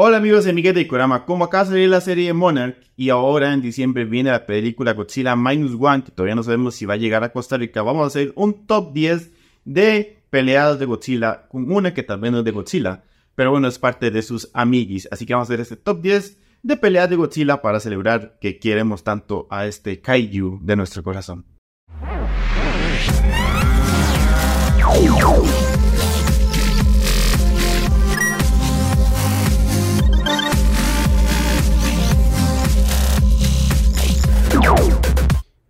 Hola amigos de Miguel de Kurama, como acá salió la serie Monarch y ahora en diciembre viene la película Godzilla Minus One, que todavía no sabemos si va a llegar a Costa Rica, vamos a hacer un top 10 de peleadas de Godzilla, con una que también es de Godzilla, pero bueno, es parte de sus amiguis, así que vamos a hacer este top 10 de peleas de Godzilla para celebrar que queremos tanto a este kaiju de nuestro corazón.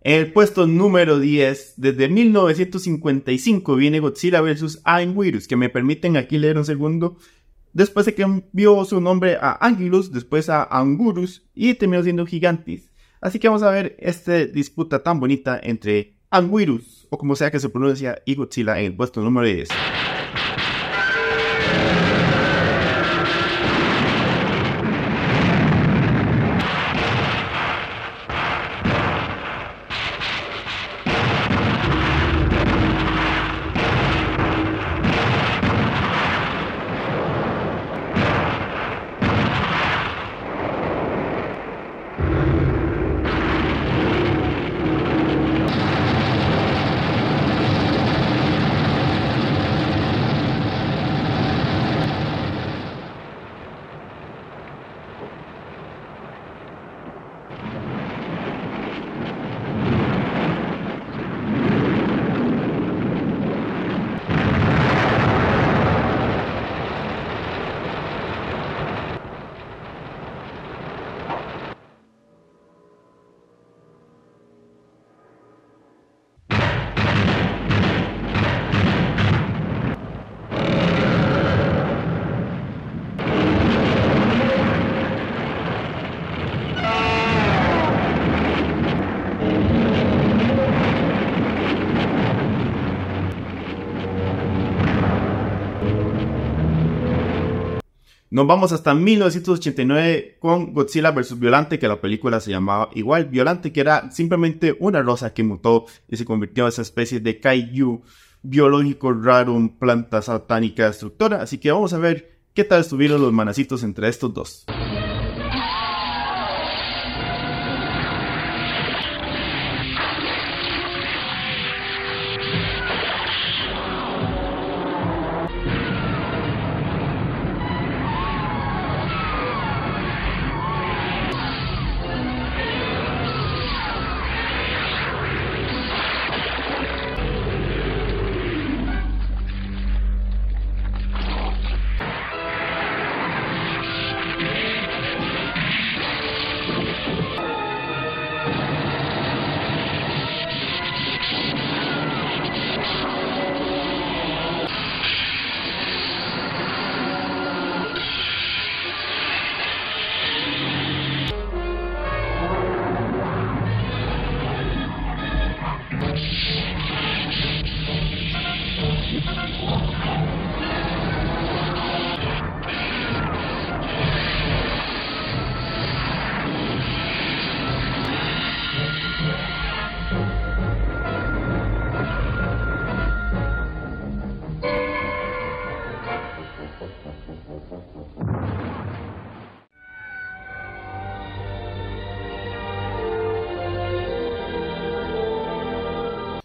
En el puesto número 10, desde 1955 viene Godzilla vs. Anguirus, que me permiten aquí leer un segundo. Después se cambió su nombre a Angulus, después a Angurus y terminó siendo Gigantis. Así que vamos a ver esta disputa tan bonita entre Anguirus, o como sea que se pronuncia, y Godzilla en el puesto número 10. Nos vamos hasta 1989 con Godzilla vs. Violante, que la película se llamaba igual Violante, que era simplemente una rosa que mutó y se convirtió en esa especie de kaiju biológico raro, planta satánica destructora. Así que vamos a ver qué tal estuvieron los manacitos entre estos dos.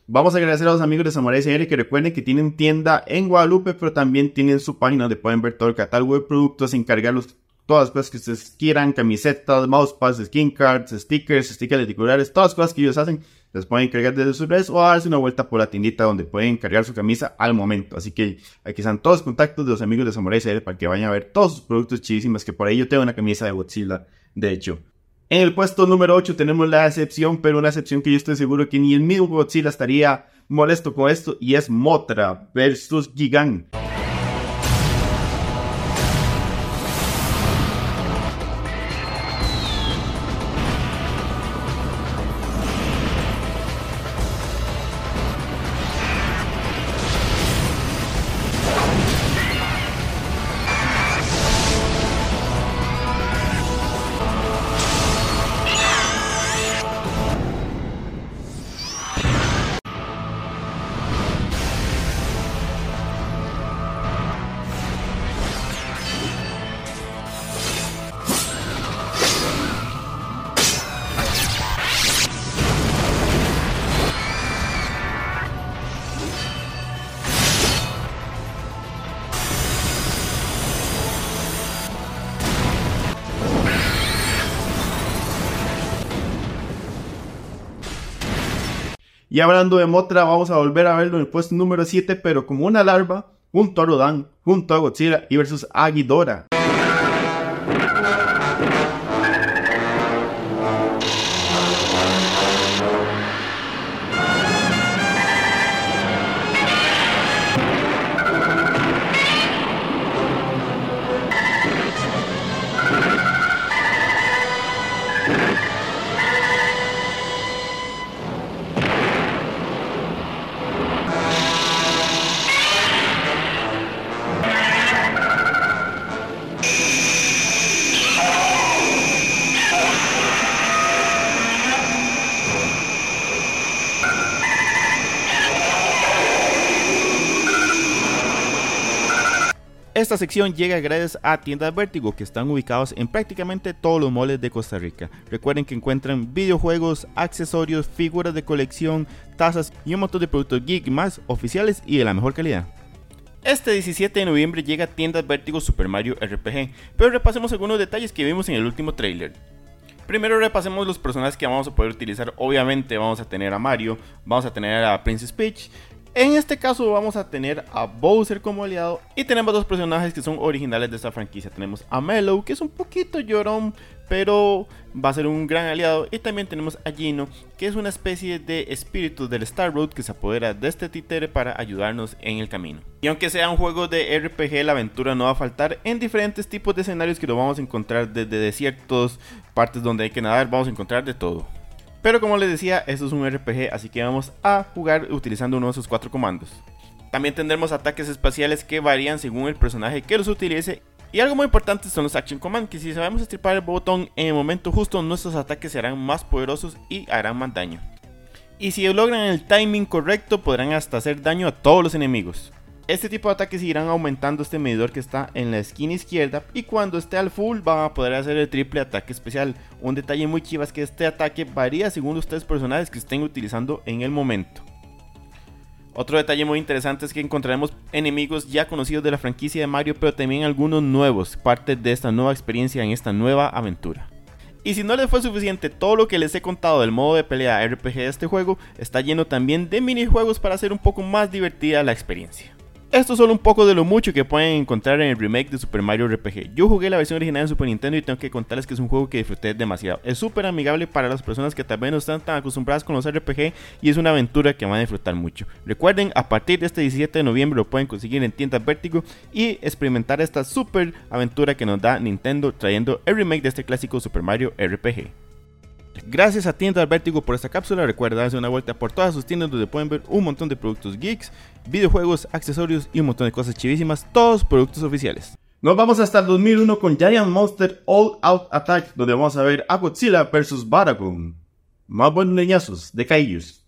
Vamos a agradecer a los amigos de Samurai Series que recuerden que tienen tienda en Guadalupe, pero también tienen su página donde pueden ver todo el catálogo de productos, encargarlos todas las cosas que ustedes quieran, camisetas, mousepads, skin cards, stickers, stickers articulares, todas las cosas que ellos hacen, les pueden encargar desde sus redes o darse una vuelta por la tiendita donde pueden cargar su camisa al momento. Así que aquí están todos los contactos de los amigos de Samurai Series para que vayan a ver todos sus productos chidísimos, que por ahí yo tengo una camisa de Godzilla, de hecho. En el puesto número 8 tenemos la excepción, pero una excepción que yo estoy seguro que ni el mismo Godzilla estaría molesto con esto, y es Motra versus Gigan. Y hablando de Motra, vamos a volver a verlo en el puesto número 7, pero como una larva, junto a Rodan, junto a Godzilla y versus Aguidora. Esta sección llega gracias a tiendas Vértigo que están ubicados en prácticamente todos los moles de Costa Rica. Recuerden que encuentran videojuegos, accesorios, figuras de colección, tazas y un montón de productos geek más oficiales y de la mejor calidad. Este 17 de noviembre llega a tiendas Vértigo Super Mario RPG, pero repasemos algunos detalles que vimos en el último trailer. Primero repasemos los personajes que vamos a poder utilizar. Obviamente vamos a tener a Mario, vamos a tener a Princess Peach en este caso vamos a tener a Bowser como aliado y tenemos dos personajes que son originales de esta franquicia. Tenemos a Mellow, que es un poquito llorón, pero va a ser un gran aliado. Y también tenemos a Gino, que es una especie de espíritu del Star Road que se apodera de este títere para ayudarnos en el camino. Y aunque sea un juego de RPG, la aventura no va a faltar en diferentes tipos de escenarios que lo vamos a encontrar desde desiertos, partes donde hay que nadar, vamos a encontrar de todo. Pero como les decía, esto es un RPG, así que vamos a jugar utilizando uno de esos cuatro comandos. También tendremos ataques espaciales que varían según el personaje que los utilice. Y algo muy importante son los Action Command, que si sabemos estripar el botón en el momento justo, nuestros ataques serán más poderosos y harán más daño. Y si logran el timing correcto, podrán hasta hacer daño a todos los enemigos. Este tipo de ataques irán aumentando este medidor que está en la esquina izquierda y cuando esté al full van a poder hacer el triple ataque especial. Un detalle muy chiva es que este ataque varía según los tres personajes que estén utilizando en el momento. Otro detalle muy interesante es que encontraremos enemigos ya conocidos de la franquicia de Mario, pero también algunos nuevos, parte de esta nueva experiencia en esta nueva aventura. Y si no les fue suficiente todo lo que les he contado del modo de pelea RPG de este juego, está lleno también de minijuegos para hacer un poco más divertida la experiencia. Esto es solo un poco de lo mucho que pueden encontrar en el remake de Super Mario RPG. Yo jugué la versión original en Super Nintendo y tengo que contarles que es un juego que disfruté demasiado. Es súper amigable para las personas que tal vez no están tan acostumbradas con los RPG y es una aventura que van a disfrutar mucho. Recuerden, a partir de este 17 de noviembre lo pueden conseguir en tiendas Vertigo y experimentar esta super aventura que nos da Nintendo trayendo el remake de este clásico Super Mario RPG. Gracias a Tiendas Vértigo por esta cápsula. Recuerda darse una vuelta por todas sus tiendas donde pueden ver un montón de productos geeks, videojuegos, accesorios y un montón de cosas chivísimas, todos productos oficiales. Nos vamos hasta el 2001 con Giant Monster All Out Attack, donde vamos a ver a Godzilla vs Baragon. Más buenos leñazos de Kaijus.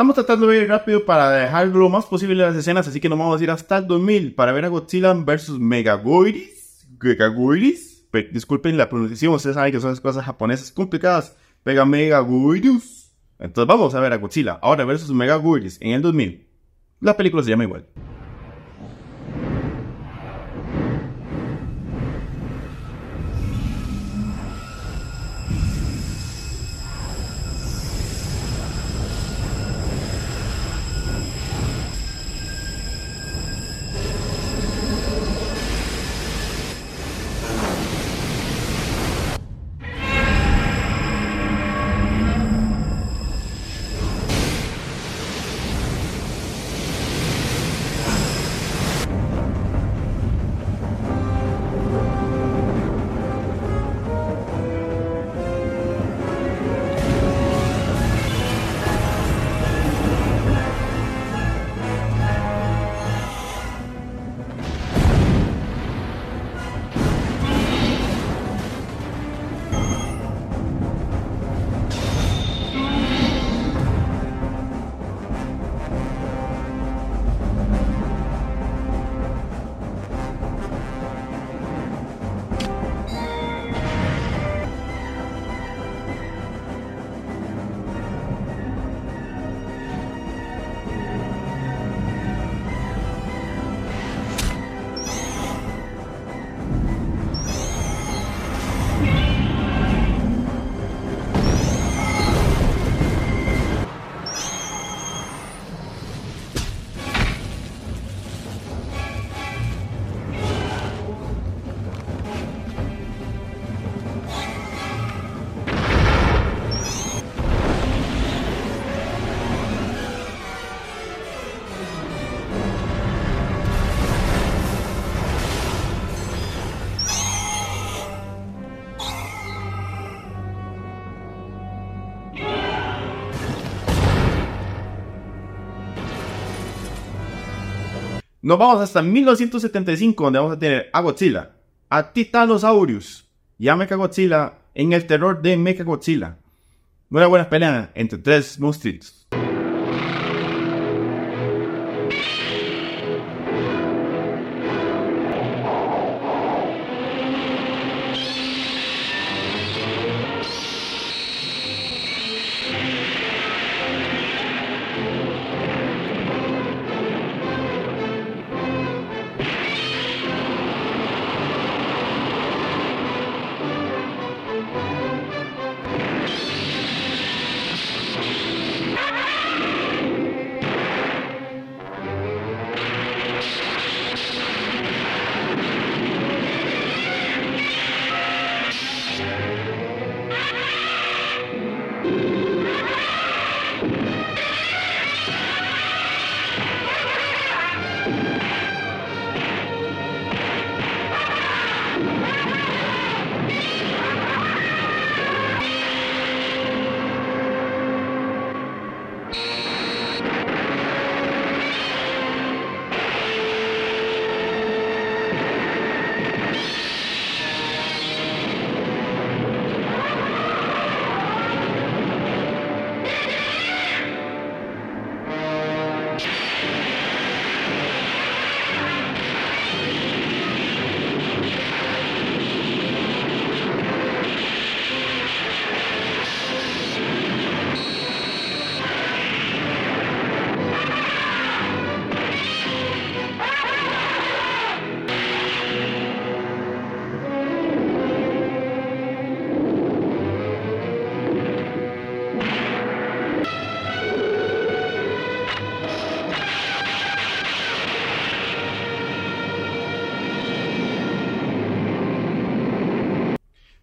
Estamos tratando de ir rápido para dejar lo más posible las escenas, así que nos vamos a ir hasta el 2000 para ver a Godzilla vs. Megagoiris. Megagoiris. Disculpen la pronunciación, ustedes saben que son las cosas japonesas complicadas. Pega. Entonces vamos a ver a Godzilla ahora versus Megagoiris en el 2000. La película se llama igual. Nos vamos hasta 1975, donde vamos a tener a Godzilla, a Titanosaurus y a Mechagodzilla en el terror de Mechagodzilla. Una buena pelea entre tres monstruos.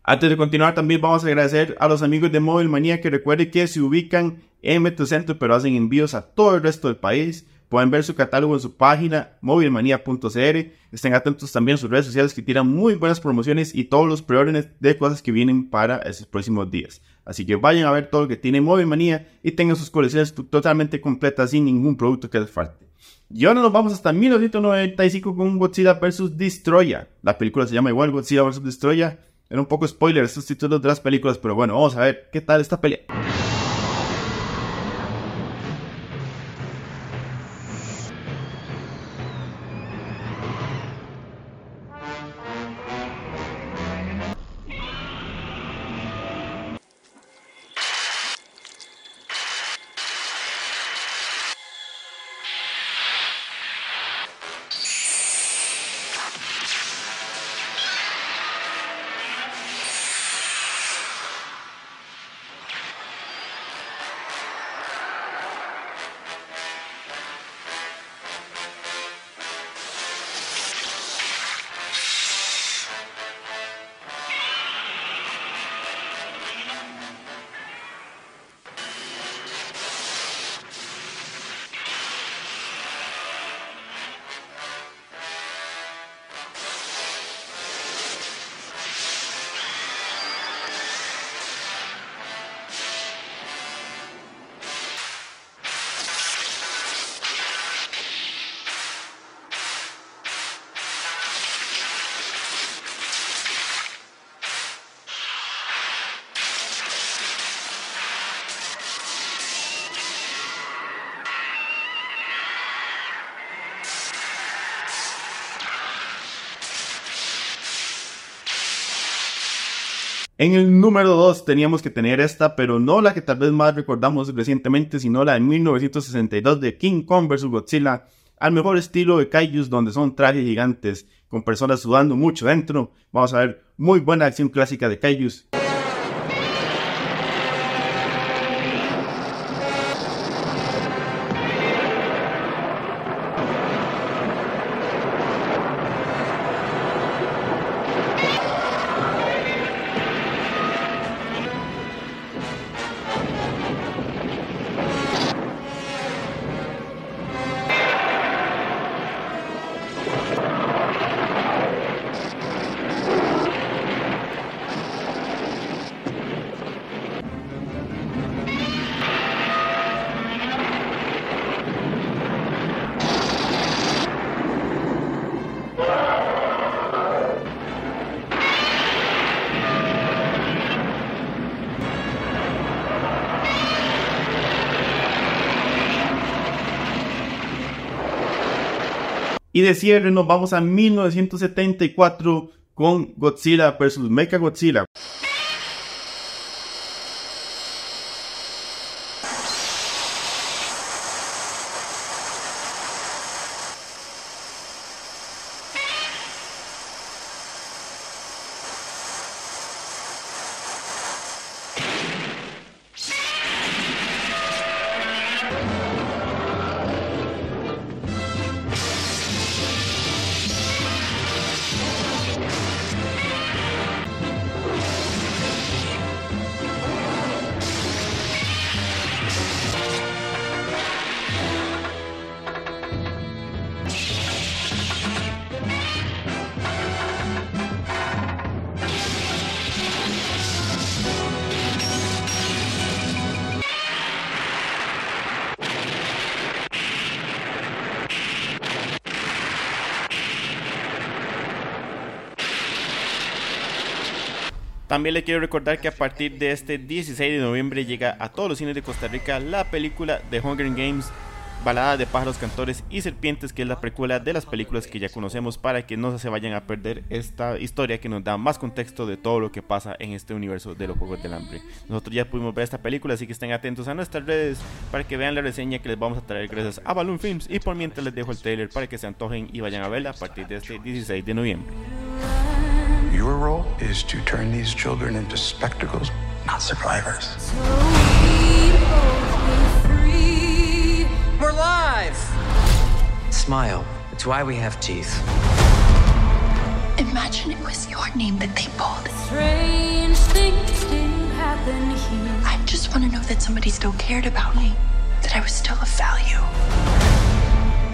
Antes de continuar, también vamos a agradecer a los amigos de Mobile Manía que recuerden que se ubican en Metrocentro, pero hacen envíos a todo el resto del país. Pueden ver su catálogo en su página movilmanía.cr. Estén atentos también a sus redes sociales que tienen muy buenas promociones y todos los preórdenes de cosas que vienen para esos próximos días. Así que vayan a ver todo lo que tiene Mobile Manía y tengan sus colecciones totalmente completas sin ningún producto que les falte. Y ahora nos vamos hasta 1995 con Godzilla vs. Destroya. La película se llama igual Godzilla vs. Destroya era un poco spoiler estos títulos de las películas, pero bueno, vamos a ver qué tal esta pelea. En el número 2 teníamos que tener esta, pero no la que tal vez más recordamos recientemente, sino la de 1962 de King Kong vs. Godzilla, al mejor estilo de Kaijus, donde son trajes gigantes con personas sudando mucho dentro. Vamos a ver muy buena acción clásica de Kaijus. Y de cierre nos vamos a 1974 con Godzilla vs. Mecha Godzilla. También le quiero recordar que a partir de este 16 de noviembre llega a todos los cines de Costa Rica la película de Hunger Games, Balada de pájaros, cantores y serpientes, que es la precuela de las películas que ya conocemos para que no se vayan a perder esta historia que nos da más contexto de todo lo que pasa en este universo de los Juegos del Hambre. Nosotros ya pudimos ver esta película, así que estén atentos a nuestras redes para que vean la reseña que les vamos a traer gracias a Balloon Films y por mientras les dejo el trailer para que se antojen y vayan a verla a partir de este 16 de noviembre. Your role is to turn these children into spectacles, not survivors. We're live! Smile. It's why we have teeth. Imagine it was your name that they pulled. Strange things did happen here. I just want to know that somebody still cared about me, that I was still of value.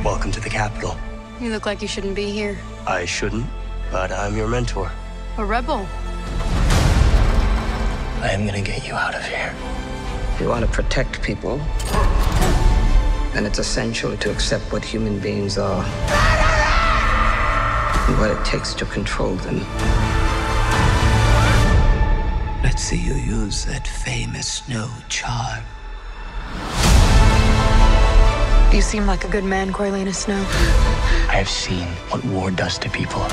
Welcome to the capital. You look like you shouldn't be here. I shouldn't, but I'm your mentor. A rebel. I am gonna get you out of here. If you want to protect people, then it's essential to accept what human beings are and what it takes to control them. Let's see you use that famous snow charm. You seem like a good man, Corleone Snow. I have seen what war does to people.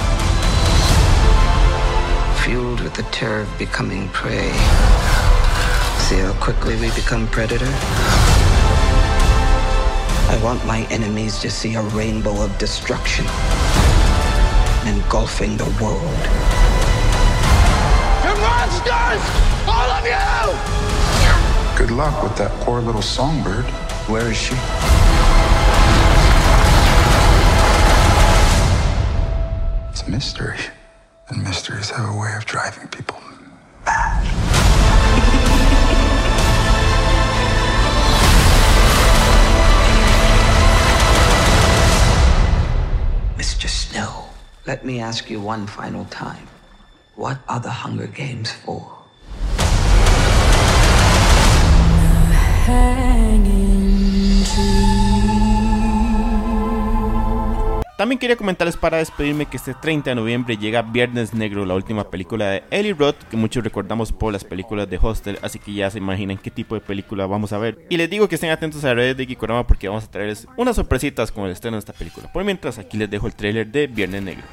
Fueled with the terror of becoming prey. See how quickly we become predator? I want my enemies to see a rainbow of destruction engulfing the world. You're monsters! All of you! Good luck with that poor little songbird. Where is she? It's a mystery. And mysteries have a way of driving people mad. Mr. Snow, let me ask you one final time. What are the Hunger Games for? Hanging También quería comentarles para despedirme que este 30 de noviembre llega Viernes Negro, la última película de Ellie Roth, que muchos recordamos por las películas de Hostel, así que ya se imaginan qué tipo de película vamos a ver. Y les digo que estén atentos a las redes de Gikorama porque vamos a traerles unas sorpresitas con el estreno de esta película. Por mientras, aquí les dejo el tráiler de Viernes Negro.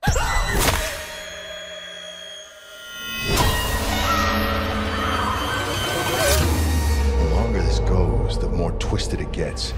more twisted it gets.